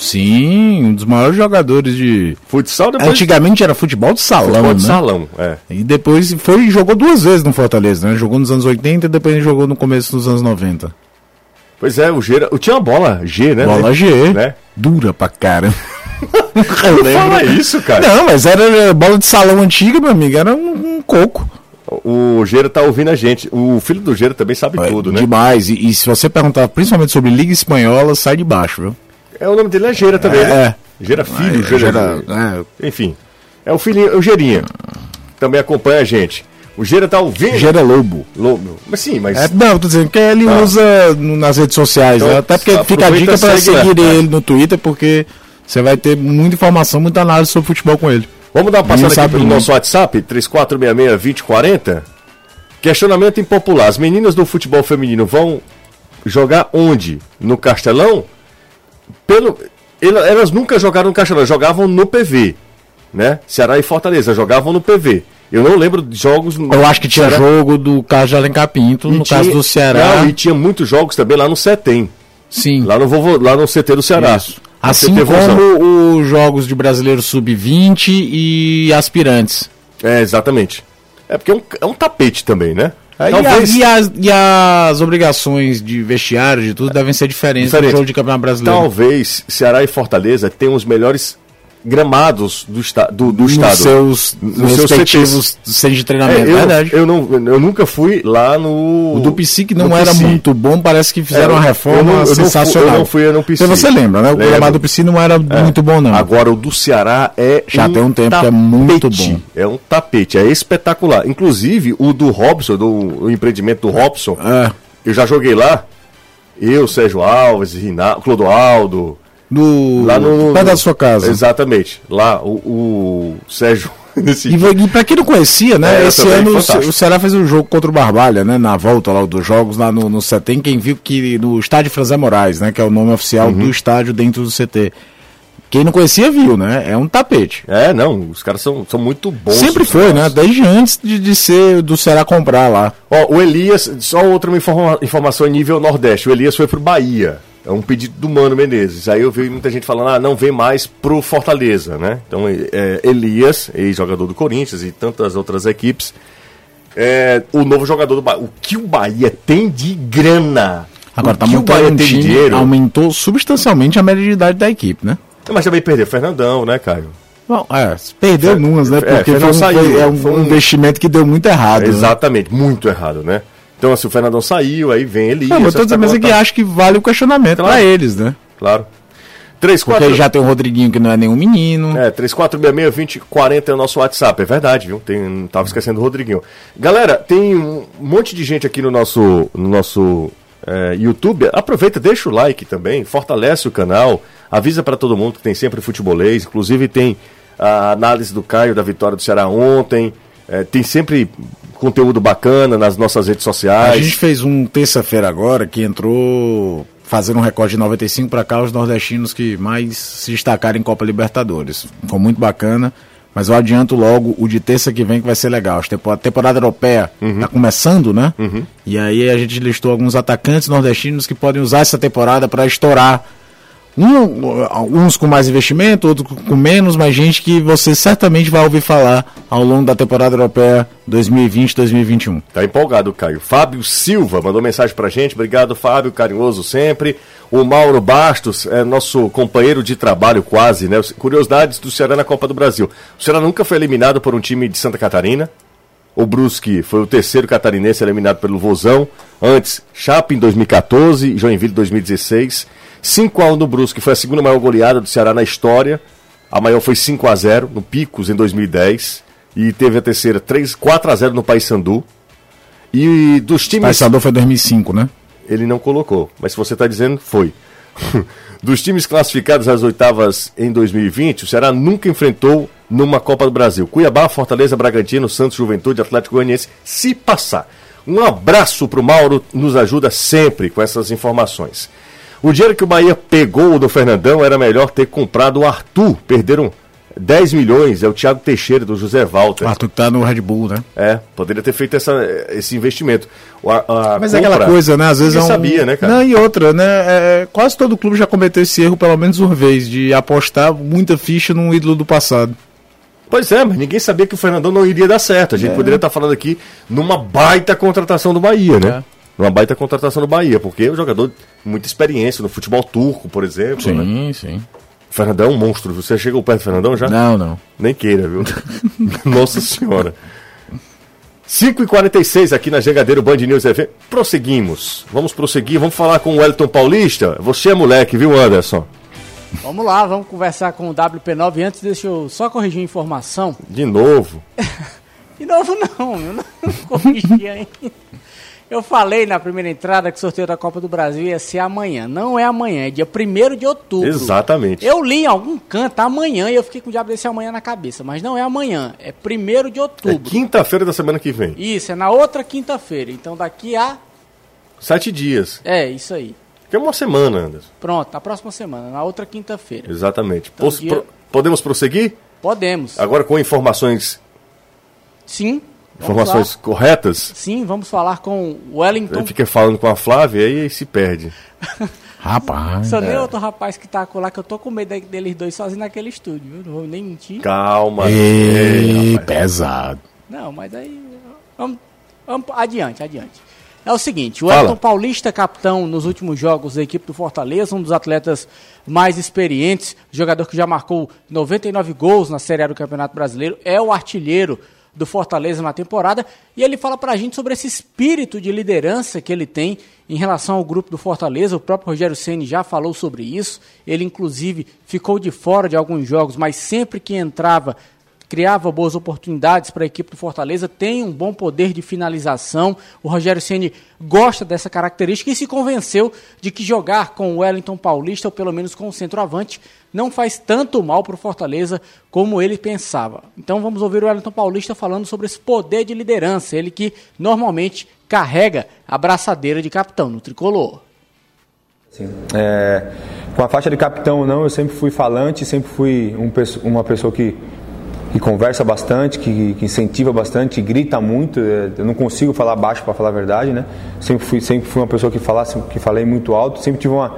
[SPEAKER 2] Sim, um dos maiores jogadores de.
[SPEAKER 1] Futsal
[SPEAKER 2] depois. Antigamente era futebol de salão. Futebol de
[SPEAKER 1] né? salão, é.
[SPEAKER 2] E depois foi jogou duas vezes no Fortaleza, né? Jogou nos anos 80 e depois jogou no começo dos anos 90.
[SPEAKER 1] Pois é, o G. Tinha uma bola G, né?
[SPEAKER 2] Bola G. Né? Dura pra cara.
[SPEAKER 1] Lembro. Fala isso, cara.
[SPEAKER 2] Não, mas era bola de salão antiga, meu amigo, era um, um coco.
[SPEAKER 1] O Gera tá ouvindo a gente. O filho do Gera também sabe é, tudo, né?
[SPEAKER 2] Demais. E, e, se você perguntar principalmente sobre Liga Espanhola, sai de baixo, viu?
[SPEAKER 1] É o nome dele é Gera também, é, né? É. Gera Filho, é, Gera. É. Enfim. É o filhinho, o Gerinha. Também acompanha a gente. O Gera tá ouvindo.
[SPEAKER 2] Gera Lobo.
[SPEAKER 1] Lobo. Mas sim, mas.
[SPEAKER 2] É, não, tô dizendo que ele ah. usa nas redes sociais, então, né? Até porque fica a dica para seguir né? ele no Twitter, porque você vai ter muita informação, muita análise sobre futebol com ele.
[SPEAKER 1] Vamos dar uma passada aqui pelo nosso WhatsApp, 3466-2040. Questionamento impopular. As meninas do futebol feminino vão jogar onde? No Castelão? pelo elas nunca jogaram no Castelão, jogavam no PV, né? Ceará e Fortaleza jogavam no PV. Eu não lembro de jogos.
[SPEAKER 2] Eu acho que tinha Ceará... jogo do caso de Alencar Pinto, no tinha... caso do Ceará.
[SPEAKER 1] Não, e tinha muitos jogos também lá no CETEM.
[SPEAKER 2] Sim.
[SPEAKER 1] Lá no, lá no CT do Ceará. Isso.
[SPEAKER 2] Assim como os jogos de brasileiro sub-20 e aspirantes.
[SPEAKER 1] É, exatamente. É porque é um, é um tapete também, né?
[SPEAKER 2] Talvez... E, as, e as obrigações de vestiário, de tudo, devem ser diferentes Diferente. do jogo de campeonato brasileiro.
[SPEAKER 1] Talvez Ceará e Fortaleza tenham os melhores gramados do, esta, do, do
[SPEAKER 2] nos
[SPEAKER 1] estado.
[SPEAKER 2] Seus, nos seus respectivos centros de treinamento,
[SPEAKER 1] é, eu, verdade. Eu, não, eu nunca fui lá no.
[SPEAKER 2] O do Psique não era muito bom, parece que fizeram é, uma reforma eu não, eu sensacional.
[SPEAKER 1] Não fui, eu não fui,
[SPEAKER 2] eu não Você lembra, né? O gramado do Psique não era é. muito bom, não.
[SPEAKER 1] Agora o do Ceará é.
[SPEAKER 2] Já um tem um tempo tapete, que é muito bom.
[SPEAKER 1] É um tapete, é espetacular. Inclusive o do Robson, do o empreendimento do Robson, é. eu já joguei lá. Eu, Sérgio Alves, Rinaldo, Clodoaldo.
[SPEAKER 2] No, lá no, pé da sua casa.
[SPEAKER 1] Exatamente. Lá, o, o Sérgio.
[SPEAKER 2] Nesse... E, e pra quem não conhecia, né? É, esse ano o Ceará fez um jogo contra o Barbalha, né? Na volta lá dos jogos lá no, no CT. Quem viu que no estádio Franzé Moraes, né? Que é o nome oficial uhum. do estádio dentro do CT. Quem não conhecia viu, né? É um tapete.
[SPEAKER 1] É, não, os caras são, são muito bons.
[SPEAKER 2] Sempre foi, né? Desde antes de, de ser do Ceará comprar lá.
[SPEAKER 1] Ó, o Elias, só outra informa, informação em nível Nordeste. O Elias foi pro Bahia. É um pedido do Mano Menezes. Aí eu vi muita gente falando, ah, não vem mais pro Fortaleza, né? Então, é, Elias, ex-jogador do Corinthians e tantas outras equipes, é, o novo jogador do Bahia. O que o Bahia tem de grana?
[SPEAKER 2] Agora, tá montando um time, dinheiro, aumentou substancialmente a média de idade da equipe, né?
[SPEAKER 1] Mas também perdeu Fernandão, né, Caio?
[SPEAKER 2] Bom, é, perdeu Fer, numas, né? É, Porque é, foi, um, saiu, foi, é um, foi um, investimento que deu muito errado. Né?
[SPEAKER 1] Exatamente, né? muito errado, né? Então, assim, o Fernandão saiu, aí vem ele.
[SPEAKER 2] Não, mas dizendo, mas é que acho que vale o questionamento claro. pra eles, né?
[SPEAKER 1] Claro.
[SPEAKER 2] 3, 4... Porque já tem o Rodriguinho que não é nenhum menino.
[SPEAKER 1] É, 3466-2040 é o nosso WhatsApp, é verdade, viu? Tem, tava esquecendo o Rodriguinho. Galera, tem um monte de gente aqui no nosso, no nosso é, YouTube. Aproveita, deixa o like também, fortalece o canal, avisa para todo mundo que tem sempre futebolês. Inclusive tem a análise do Caio da vitória do Ceará ontem. É, tem sempre conteúdo bacana nas nossas redes sociais.
[SPEAKER 2] A gente fez um terça-feira agora que entrou fazendo um recorde de 95 para cá, os nordestinos que mais se destacaram em Copa Libertadores. Foi muito bacana, mas eu adianto logo o de terça que vem que vai ser legal. A temporada europeia uhum. começando, né? Uhum. E aí a gente listou alguns atacantes nordestinos que podem usar essa temporada para estourar um, uns com mais investimento, outros com menos, mas gente que você certamente vai ouvir falar ao longo da temporada europeia 2020-2021.
[SPEAKER 1] Tá empolgado, Caio. Fábio Silva mandou mensagem pra gente. Obrigado, Fábio, carinhoso sempre. O Mauro Bastos é nosso companheiro de trabalho quase, né? Curiosidades do Ceará na Copa do Brasil. O Ceará nunca foi eliminado por um time de Santa Catarina. O Brusque foi o terceiro catarinense eliminado pelo Vozão. Antes, Chape em 2014, Joinville em 2016. 5 x 1 no Brusque, foi a segunda maior goleada do Ceará na história. A maior foi 5 x 0 no Picos em 2010 e teve a terceira 3 4 x 0 no Paysandu. E dos times
[SPEAKER 2] Paysandu foi 2005, né?
[SPEAKER 1] Ele não colocou, mas se você está dizendo, foi. dos times classificados às oitavas em 2020, o Ceará nunca enfrentou numa Copa do Brasil. Cuiabá, Fortaleza, Bragantino, Santos, Juventude, Atlético Goianiense, se passar. Um abraço para o Mauro, nos ajuda sempre com essas informações. O dinheiro que o Bahia pegou do Fernandão era melhor ter comprado o Arthur. Perderam 10 milhões, é o Thiago Teixeira, do José Walter. O
[SPEAKER 2] Arthur que tá no Red Bull, né?
[SPEAKER 1] É, poderia ter feito essa, esse investimento.
[SPEAKER 2] A, a Mas compra, é aquela coisa, né? Às vezes é um...
[SPEAKER 1] sabia, né, cara?
[SPEAKER 2] Não, e outra, né? É, quase todo clube já cometeu esse erro pelo menos uma vez, de apostar muita ficha num ídolo do passado.
[SPEAKER 1] Pois é, mas ninguém sabia que o Fernandão não iria dar certo. A gente é. poderia estar falando aqui numa baita contratação do Bahia, né? É uma baita contratação do Bahia, porque é um jogador muita experiência no futebol turco, por exemplo.
[SPEAKER 2] Sim, né? sim.
[SPEAKER 1] Fernandão é um monstro. Você chegou perto do Fernandão já?
[SPEAKER 2] Não, não.
[SPEAKER 1] Nem queira, viu? Nossa Senhora. 5h46 aqui na Jangadeiro Band News TV. Prosseguimos. Vamos prosseguir. Vamos falar com o Wellington Paulista. Você é moleque, viu, Anderson?
[SPEAKER 4] Vamos lá, vamos conversar com o WP9. Antes, deixa eu só corrigir a informação.
[SPEAKER 1] De novo?
[SPEAKER 4] De novo, não. Eu não corrigi ainda. Eu falei na primeira entrada que o sorteio da Copa do Brasil ia ser amanhã. Não é amanhã, é dia 1 de outubro.
[SPEAKER 1] Exatamente.
[SPEAKER 4] Eu li em algum canto amanhã e eu fiquei com o diabo desse amanhã na cabeça. Mas não é amanhã, é 1 de outubro.
[SPEAKER 1] É quinta-feira da semana que vem.
[SPEAKER 4] Isso, é na outra quinta-feira. Então daqui a.
[SPEAKER 1] Sete dias.
[SPEAKER 4] É, isso aí.
[SPEAKER 1] Que é uma semana, Anderson.
[SPEAKER 4] Pronto, na próxima semana, na outra quinta-feira.
[SPEAKER 1] Exatamente. Então, dia... pro... Podemos prosseguir?
[SPEAKER 4] Podemos.
[SPEAKER 1] Agora com informações.
[SPEAKER 4] Sim.
[SPEAKER 1] Informações corretas?
[SPEAKER 4] Sim, vamos falar com o Wellington.
[SPEAKER 1] Ele fica falando com a Flávia e aí se perde.
[SPEAKER 2] rapaz.
[SPEAKER 4] Só nem é. outro rapaz que tá lá, que eu tô com medo deles dois sozinhos naquele estúdio, viu? Não vou nem mentir.
[SPEAKER 1] Calma.
[SPEAKER 2] Ei, pesado.
[SPEAKER 4] Não, mas aí. Vamos, vamos adiante, adiante. É o seguinte, o Wellington Paulista, capitão nos últimos jogos da equipe do Fortaleza, um dos atletas mais experientes, jogador que já marcou 99 gols na Série A do Campeonato Brasileiro, é o artilheiro do Fortaleza na temporada, e ele fala para a gente sobre esse espírito de liderança que ele tem em relação ao grupo do Fortaleza. O próprio Rogério Ceni já falou sobre isso. Ele inclusive ficou de fora de alguns jogos, mas sempre que entrava criava boas oportunidades para a equipe do Fortaleza, tem um bom poder de finalização. O Rogério Ceni gosta dessa característica e se convenceu de que jogar com o Wellington Paulista, ou pelo menos com o centroavante, não faz tanto mal para o Fortaleza como ele pensava. Então vamos ouvir o Wellington Paulista falando sobre esse poder de liderança, ele que normalmente carrega a braçadeira de capitão no tricolor.
[SPEAKER 5] É, com a faixa de capitão ou não, eu sempre fui falante, sempre fui um, uma pessoa que que conversa bastante, que, que, incentiva bastante, que grita muito. É, eu não consigo falar baixo para falar a verdade, né? Sempre fui, sempre fui uma pessoa que falasse, que falei muito alto. Sempre tive uma,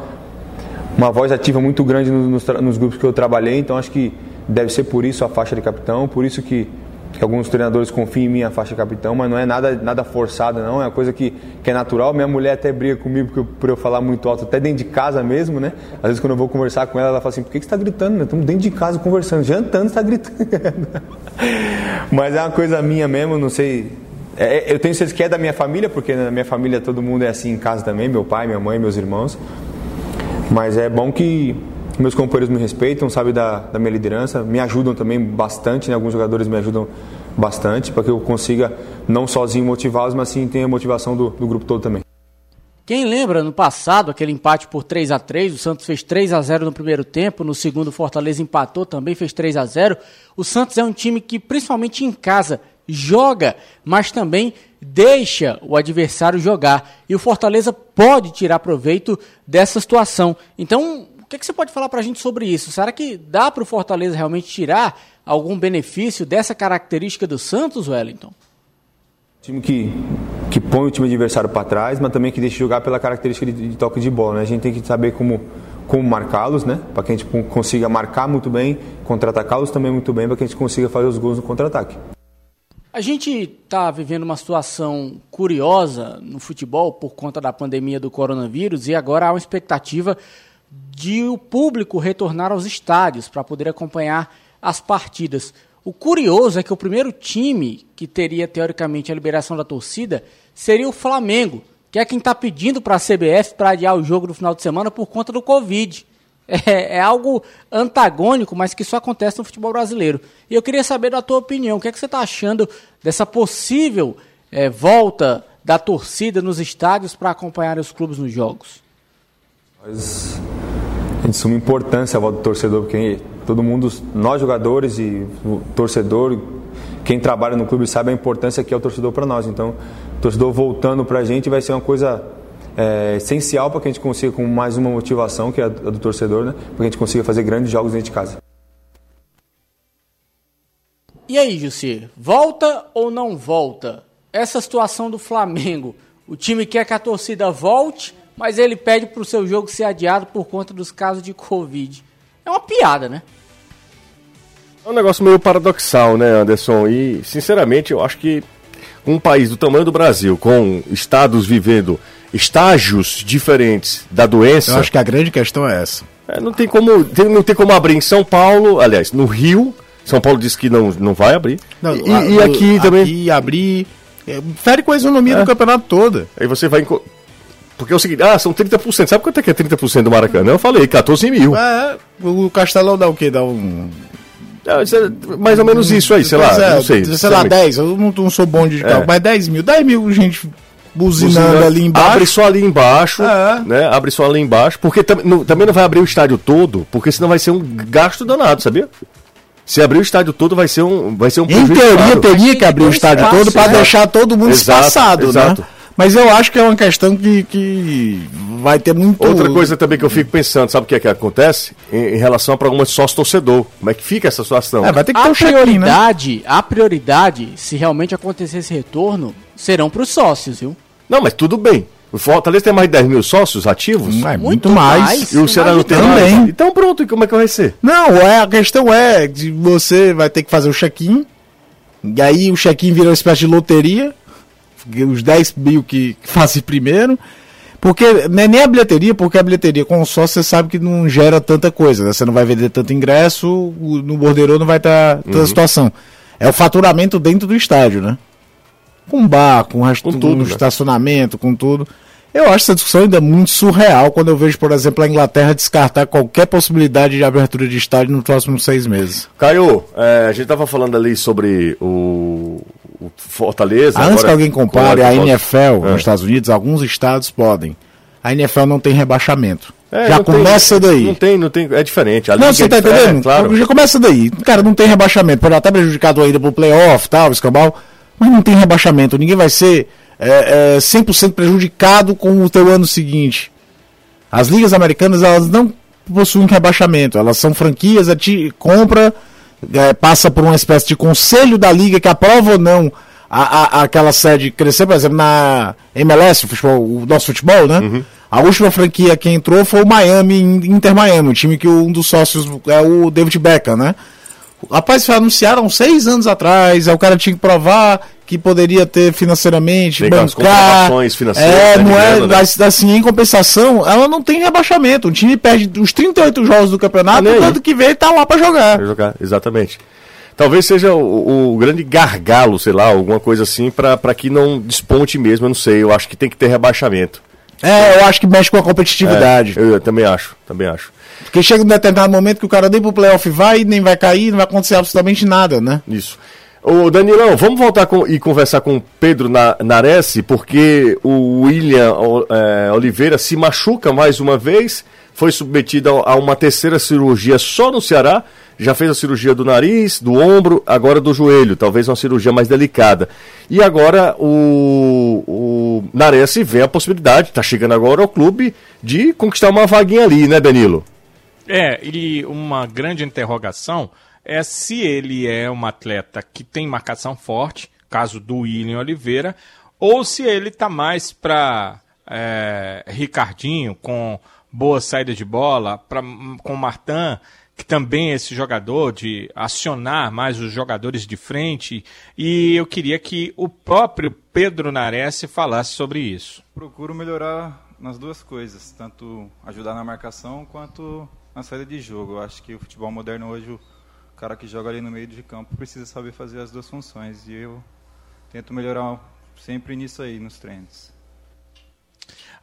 [SPEAKER 5] uma voz ativa muito grande nos, nos, grupos que eu trabalhei, então acho que deve ser por isso a faixa de capitão, por isso que, que alguns treinadores confiam em mim a faixa capitão, mas não é nada, nada forçada, não, é uma coisa que, que é natural. Minha mulher até briga comigo por, por eu falar muito alto, até dentro de casa mesmo, né? Às vezes quando eu vou conversar com ela, ela fala assim: por que, que você está gritando? Né? Estamos dentro de casa conversando, jantando, está gritando. mas é uma coisa minha mesmo, não sei. É, é, eu tenho certeza que é da minha família, porque na minha família todo mundo é assim em casa também, meu pai, minha mãe, meus irmãos. Mas é bom que meus companheiros me respeitam, sabem da, da minha liderança, me ajudam também bastante, né? alguns jogadores me ajudam bastante para que eu consiga não sozinho motivá-los, mas sim ter a motivação do, do grupo todo também.
[SPEAKER 4] Quem lembra no passado aquele empate por 3 a 3 o Santos fez 3 a 0 no primeiro tempo, no segundo o Fortaleza empatou, também fez 3 a 0 O Santos é um time que, principalmente em casa, joga, mas também deixa o adversário jogar. E o Fortaleza pode tirar proveito dessa situação. Então, que, que você pode falar para a gente sobre isso? Será que dá para o Fortaleza realmente tirar algum benefício dessa característica do Santos, Wellington?
[SPEAKER 5] Time que, que põe o time adversário para trás, mas também que deixa jogar pela característica de, de toque de bola. Né? A gente tem que saber como, como marcá-los, né? para que a gente consiga marcar muito bem, contra-atacá-los também muito bem, para que a gente consiga fazer os gols no contra-ataque.
[SPEAKER 4] A gente está vivendo uma situação curiosa no futebol por conta da pandemia do coronavírus e agora há uma expectativa de o público retornar aos estádios para poder acompanhar as partidas. O curioso é que o primeiro time que teria teoricamente a liberação da torcida seria o Flamengo, que é quem está pedindo para a CBF para adiar o jogo no final de semana por conta do Covid. É, é, algo antagônico, mas que só acontece no futebol brasileiro. E eu queria saber da tua opinião, o que, é que você está achando dessa possível é, volta da torcida nos estádios para acompanhar os clubes nos jogos?
[SPEAKER 5] Mas, de suma importância a volta do torcedor, porque todo mundo, nós jogadores e o torcedor, quem trabalha no clube sabe a importância que é o torcedor para nós. Então, o torcedor voltando para a gente vai ser uma coisa é, essencial para que a gente consiga, com mais uma motivação, que é a do torcedor, né? para que a gente consiga fazer grandes jogos dentro de casa.
[SPEAKER 4] E aí, Jussi, volta ou não volta? Essa situação do Flamengo, o time quer que a torcida volte, mas ele pede para o seu jogo ser adiado por conta dos casos de Covid. É uma piada, né?
[SPEAKER 1] É um negócio meio paradoxal, né, Anderson? E, sinceramente, eu acho que um país do tamanho do Brasil, com estados vivendo estágios diferentes da doença.
[SPEAKER 2] Eu acho que a grande questão é essa.
[SPEAKER 1] É, não, tem como, tem, não tem como abrir em São Paulo, aliás, no Rio. São Paulo disse que não, não vai abrir.
[SPEAKER 2] Não, e, a, e, aqui também. Aqui abrir. É, fere com a isonomia é. do campeonato todo.
[SPEAKER 1] Aí você vai. Porque é o seguinte, ah, são 30%. Sabe quanto é que é 30% do Maracanã? Eu falei, 14 mil.
[SPEAKER 2] É, o Castelão dá o quê? Dá um.
[SPEAKER 1] É, mais ou menos isso aí, sei lá. É, não sei.
[SPEAKER 2] Sei lá, 10. Eu não, não sou bom de carro, é. mas 10 mil. 10 mil, gente buzinando ali embaixo.
[SPEAKER 1] Abre só ali embaixo, é. né? Abre só ali embaixo, porque tam, não, também não vai abrir o estádio todo, porque senão vai ser um gasto danado, sabia? Se abrir o estádio todo vai ser um vai ser um
[SPEAKER 2] Em teoria teria que abrir o estádio todo para deixar todo mundo exato, espaçado, exato. né? Mas eu acho que é uma questão que, que vai ter muito.
[SPEAKER 1] Outra coisa também que eu fico pensando, sabe o que é que acontece? Em, em relação para algumas sócio torcedor. Como é que fica essa situação? É,
[SPEAKER 4] vai ter que ter a um prioridade, né? a prioridade, se realmente acontecer esse retorno, serão para os sócios, viu?
[SPEAKER 1] Não, mas tudo bem. O Fortaleza tem mais de 10 mil sócios ativos?
[SPEAKER 2] Hum, é, muito, muito mais. mais.
[SPEAKER 1] E o Ceará não tem também. mais? Então pronto, e como é que vai ser?
[SPEAKER 2] Não, é, a questão é de você vai ter que fazer o check-in, e aí o check-in vira uma espécie de loteria, os 10 mil que, que fazem primeiro, porque não é nem a bilheteria, porque a bilheteria com sócio você sabe que não gera tanta coisa, né? Você não vai vender tanto ingresso, no bordeiro não vai estar tá, tanta uhum. situação. É o faturamento dentro do estádio, né? com bar, com, com tudo, né? estacionamento, com tudo. Eu acho essa discussão ainda muito surreal quando eu vejo, por exemplo, a Inglaterra descartar qualquer possibilidade de abertura de estádio nos próximos seis meses.
[SPEAKER 1] Caio, é, a gente estava falando ali sobre o, o Fortaleza.
[SPEAKER 2] Antes agora, que alguém compare a NFL é. nos Estados Unidos, alguns estados podem. A NFL não tem rebaixamento. É, já começa
[SPEAKER 1] tem,
[SPEAKER 2] daí.
[SPEAKER 1] Não tem, não tem, é diferente.
[SPEAKER 2] A não, você é tá entendendo? É, claro. Já começa daí. Cara, não tem rebaixamento. Pode até prejudicado ainda pro playoff, tal, escambau mas não tem rebaixamento. Ninguém vai ser é, é, 100% prejudicado com o teu ano seguinte. As ligas americanas elas não possuem rebaixamento, elas são franquias, a ti, compra, é, passa por uma espécie de conselho da liga que aprova ou não a, a, aquela sede crescer, por exemplo, na MLS, o, futebol, o nosso futebol, né? Uhum. A última franquia que entrou foi o Miami, Inter Miami, um time que um dos sócios é o David Beckham, né? Rapaz, anunciaram seis anos atrás, aí o cara tinha que provar que poderia ter financeiramente,
[SPEAKER 1] bancar. financeiras. É,
[SPEAKER 2] tá não é, né? assim, em compensação, ela não tem rebaixamento. O time perde os 38 jogos do campeonato, ah, tanto que vem tá lá para jogar.
[SPEAKER 1] Pra jogar, exatamente. Talvez seja o, o, grande gargalo, sei lá, alguma coisa assim, para que não desponte mesmo, eu não sei. Eu acho que tem que ter rebaixamento.
[SPEAKER 2] É, eu acho que mexe com a competitividade.
[SPEAKER 1] É, eu, eu também acho, também acho.
[SPEAKER 2] Porque chega um determinado momento que o cara nem pro playoff vai, nem vai cair, não vai acontecer absolutamente nada, né?
[SPEAKER 1] Isso. Ô Danilão, vamos voltar com, e conversar com o Pedro Nares, porque o William é, Oliveira se machuca mais uma vez, foi submetido a uma terceira cirurgia só no Ceará, já fez a cirurgia do nariz, do ombro, agora do joelho, talvez uma cirurgia mais delicada. E agora o, o Nares vê a possibilidade, está chegando agora ao clube, de conquistar uma vaguinha ali, né, Danilo?
[SPEAKER 3] É, e uma grande interrogação é se ele é um atleta que tem marcação forte, caso do William Oliveira, ou se ele está mais para é, Ricardinho, com boa saída de bola, pra, com Martin, que também é esse jogador de acionar mais os jogadores de frente. E eu queria que o próprio Pedro Nares falasse sobre isso.
[SPEAKER 6] Procuro melhorar nas duas coisas, tanto ajudar na marcação quanto na saída de jogo. Eu acho que o futebol moderno hoje cara que joga ali no meio de campo precisa saber fazer as duas funções. E eu tento melhorar sempre nisso aí, nos treinos.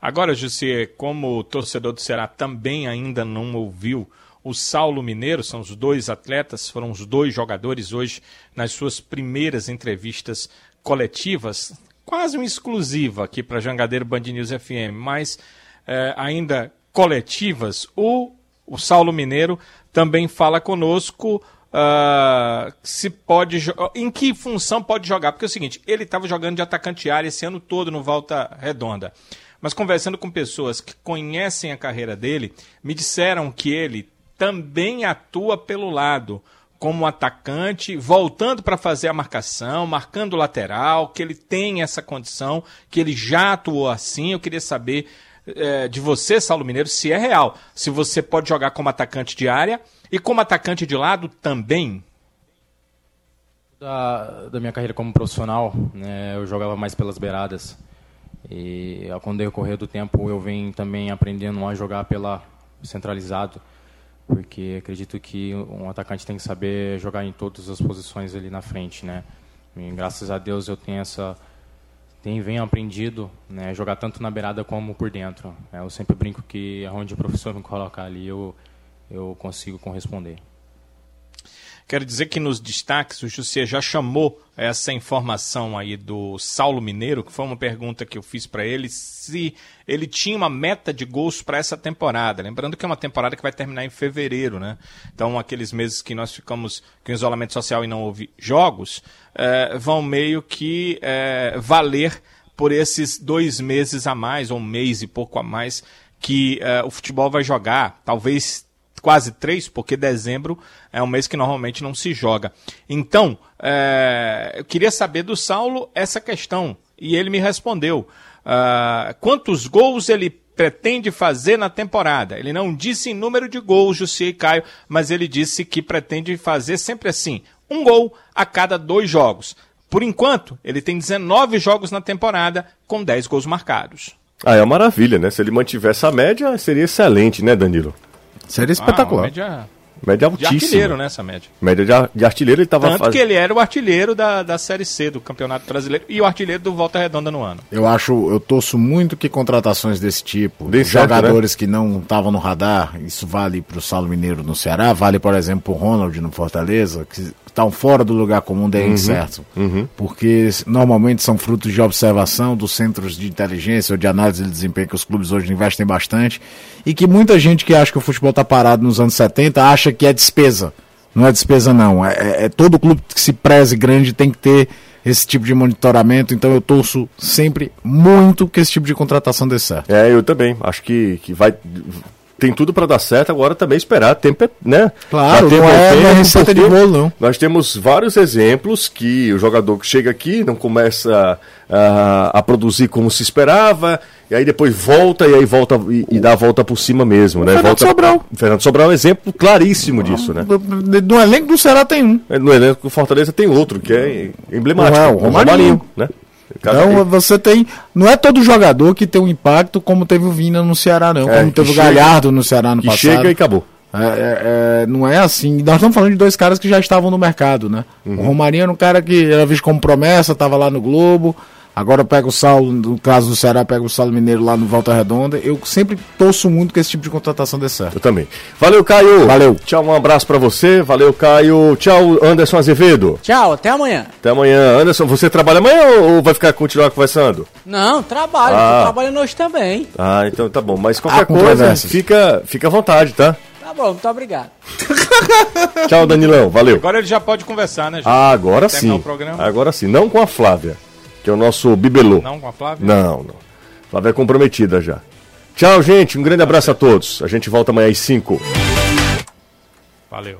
[SPEAKER 3] Agora, José, como o torcedor do Ceará também ainda não ouviu o Saulo Mineiro, são os dois atletas, foram os dois jogadores hoje nas suas primeiras entrevistas coletivas, quase uma exclusiva aqui para Jangadeiro Band News FM, mas é, ainda coletivas. O, o Saulo Mineiro também fala conosco Uh, se pode em que função pode jogar? Porque é o seguinte ele estava jogando de atacante área esse ano todo no Volta Redonda. Mas conversando com pessoas que conhecem a carreira dele me disseram que ele também atua pelo lado como atacante voltando para fazer a marcação marcando o lateral que ele tem essa condição que ele já atuou assim eu queria saber é, de você Saulo Mineiro se é real se você pode jogar como atacante de área e como atacante de lado também?
[SPEAKER 7] Da, da minha carreira como profissional, né, eu jogava mais pelas beiradas. E com o decorrer do tempo eu venho também aprendendo a jogar pela centralizado, porque acredito que um atacante tem que saber jogar em todas as posições ali na frente, né? E, graças a Deus eu tenho essa tenho venho aprendido, né, jogar tanto na beirada como por dentro. Eu sempre brinco que onde o professor me colocar ali eu eu consigo corresponder.
[SPEAKER 3] Quero dizer que nos destaques o José já chamou essa informação aí do Saulo Mineiro, que foi uma pergunta que eu fiz para ele, se ele tinha uma meta de gols para essa temporada. Lembrando que é uma temporada que vai terminar em fevereiro, né? Então, aqueles meses que nós ficamos com isolamento social e não houve jogos, é, vão meio que é, valer por esses dois meses a mais, ou um mês e pouco a mais, que é, o futebol vai jogar. Talvez quase três, porque dezembro é um mês que normalmente não se joga. Então, é, eu queria saber do Saulo essa questão, e ele me respondeu. Uh, quantos gols ele pretende fazer na temporada? Ele não disse em número de gols, Jussi e Caio, mas ele disse que pretende fazer sempre assim, um gol a cada dois jogos. Por enquanto, ele tem 19 jogos na temporada, com 10 gols marcados.
[SPEAKER 1] Ah, é uma maravilha, né? Se ele mantiver essa média, seria excelente, né, Danilo?
[SPEAKER 2] Seria espetacular. Ah,
[SPEAKER 3] média... Média altíssima. De artilheiro, né, essa média.
[SPEAKER 1] Média de, de artilheiro ele estava
[SPEAKER 3] Tanto faz... que ele era o artilheiro da, da Série C do Campeonato Brasileiro e o artilheiro do Volta Redonda no ano.
[SPEAKER 2] Eu acho, eu torço muito que contratações desse tipo, de jogadores né? que não estavam no radar, isso vale para o Salo Mineiro no Ceará, vale, por exemplo, o Ronald no Fortaleza, que estão fora do lugar comum deem uhum, certo. Uhum. Porque normalmente são frutos de observação dos centros de inteligência ou de análise de desempenho que os clubes hoje investem bastante. E que muita gente que acha que o futebol está parado nos anos 70 acha que é despesa. Não é despesa, não. É, é, é todo clube que se preze grande tem que ter esse tipo de monitoramento, então eu torço sempre muito que esse tipo de contratação dê certo.
[SPEAKER 1] É, eu também. Acho que, que vai tem tudo para dar certo, agora também esperar tempo, né?
[SPEAKER 2] Claro, não é, tempo, é receita de bolo, não.
[SPEAKER 1] Nós temos vários exemplos que o jogador que chega aqui não começa a, a produzir como se esperava, e aí depois volta e aí volta e, e dá a volta por cima mesmo, né?
[SPEAKER 2] Fernando
[SPEAKER 1] volta,
[SPEAKER 2] Sobral.
[SPEAKER 1] Fernando Sobral é um exemplo claríssimo disso, né?
[SPEAKER 2] No elenco do Ceará tem um.
[SPEAKER 1] No elenco do Fortaleza tem outro, que é emblemático. Não é,
[SPEAKER 2] o Romarinho, Romarinho né? Então você tem. Não é todo jogador que tem um impacto como teve o Vina no Ceará, não. É, como teve o Galhardo no Ceará no passado.
[SPEAKER 1] Chega e acabou.
[SPEAKER 2] É, é, é, não é assim. Nós estamos falando de dois caras que já estavam no mercado, né? Uhum. O Romarinho era um cara que era visto como promessa, estava lá no Globo. Agora pega o Saulo, no caso do Ceará, pega o Saulo Mineiro lá no Volta Redonda. Eu sempre torço muito que esse tipo de contratação dê certo.
[SPEAKER 1] Eu também. Valeu, Caio.
[SPEAKER 2] Valeu.
[SPEAKER 1] Tchau, um abraço para você. Valeu, Caio. Tchau, Anderson Azevedo.
[SPEAKER 4] Tchau, até amanhã.
[SPEAKER 1] Até amanhã. Anderson, você trabalha amanhã ou vai ficar continuar conversando?
[SPEAKER 4] Não, trabalho. Ah. Tô trabalhando hoje também.
[SPEAKER 1] Ah, então tá bom. Mas qualquer ah, coisa, fica, fica à vontade, tá?
[SPEAKER 4] Tá bom, muito obrigado.
[SPEAKER 1] Tchau, Danilão. Valeu.
[SPEAKER 3] Agora ele já pode conversar, né?
[SPEAKER 1] Ah, agora sim. Agora sim. Não com a Flávia que é o nosso bibelô.
[SPEAKER 3] Não com a Flávia?
[SPEAKER 1] Não, não. Flávia é comprometida já. Tchau, gente. Um grande abraço a todos. A gente volta amanhã às 5.
[SPEAKER 3] Valeu.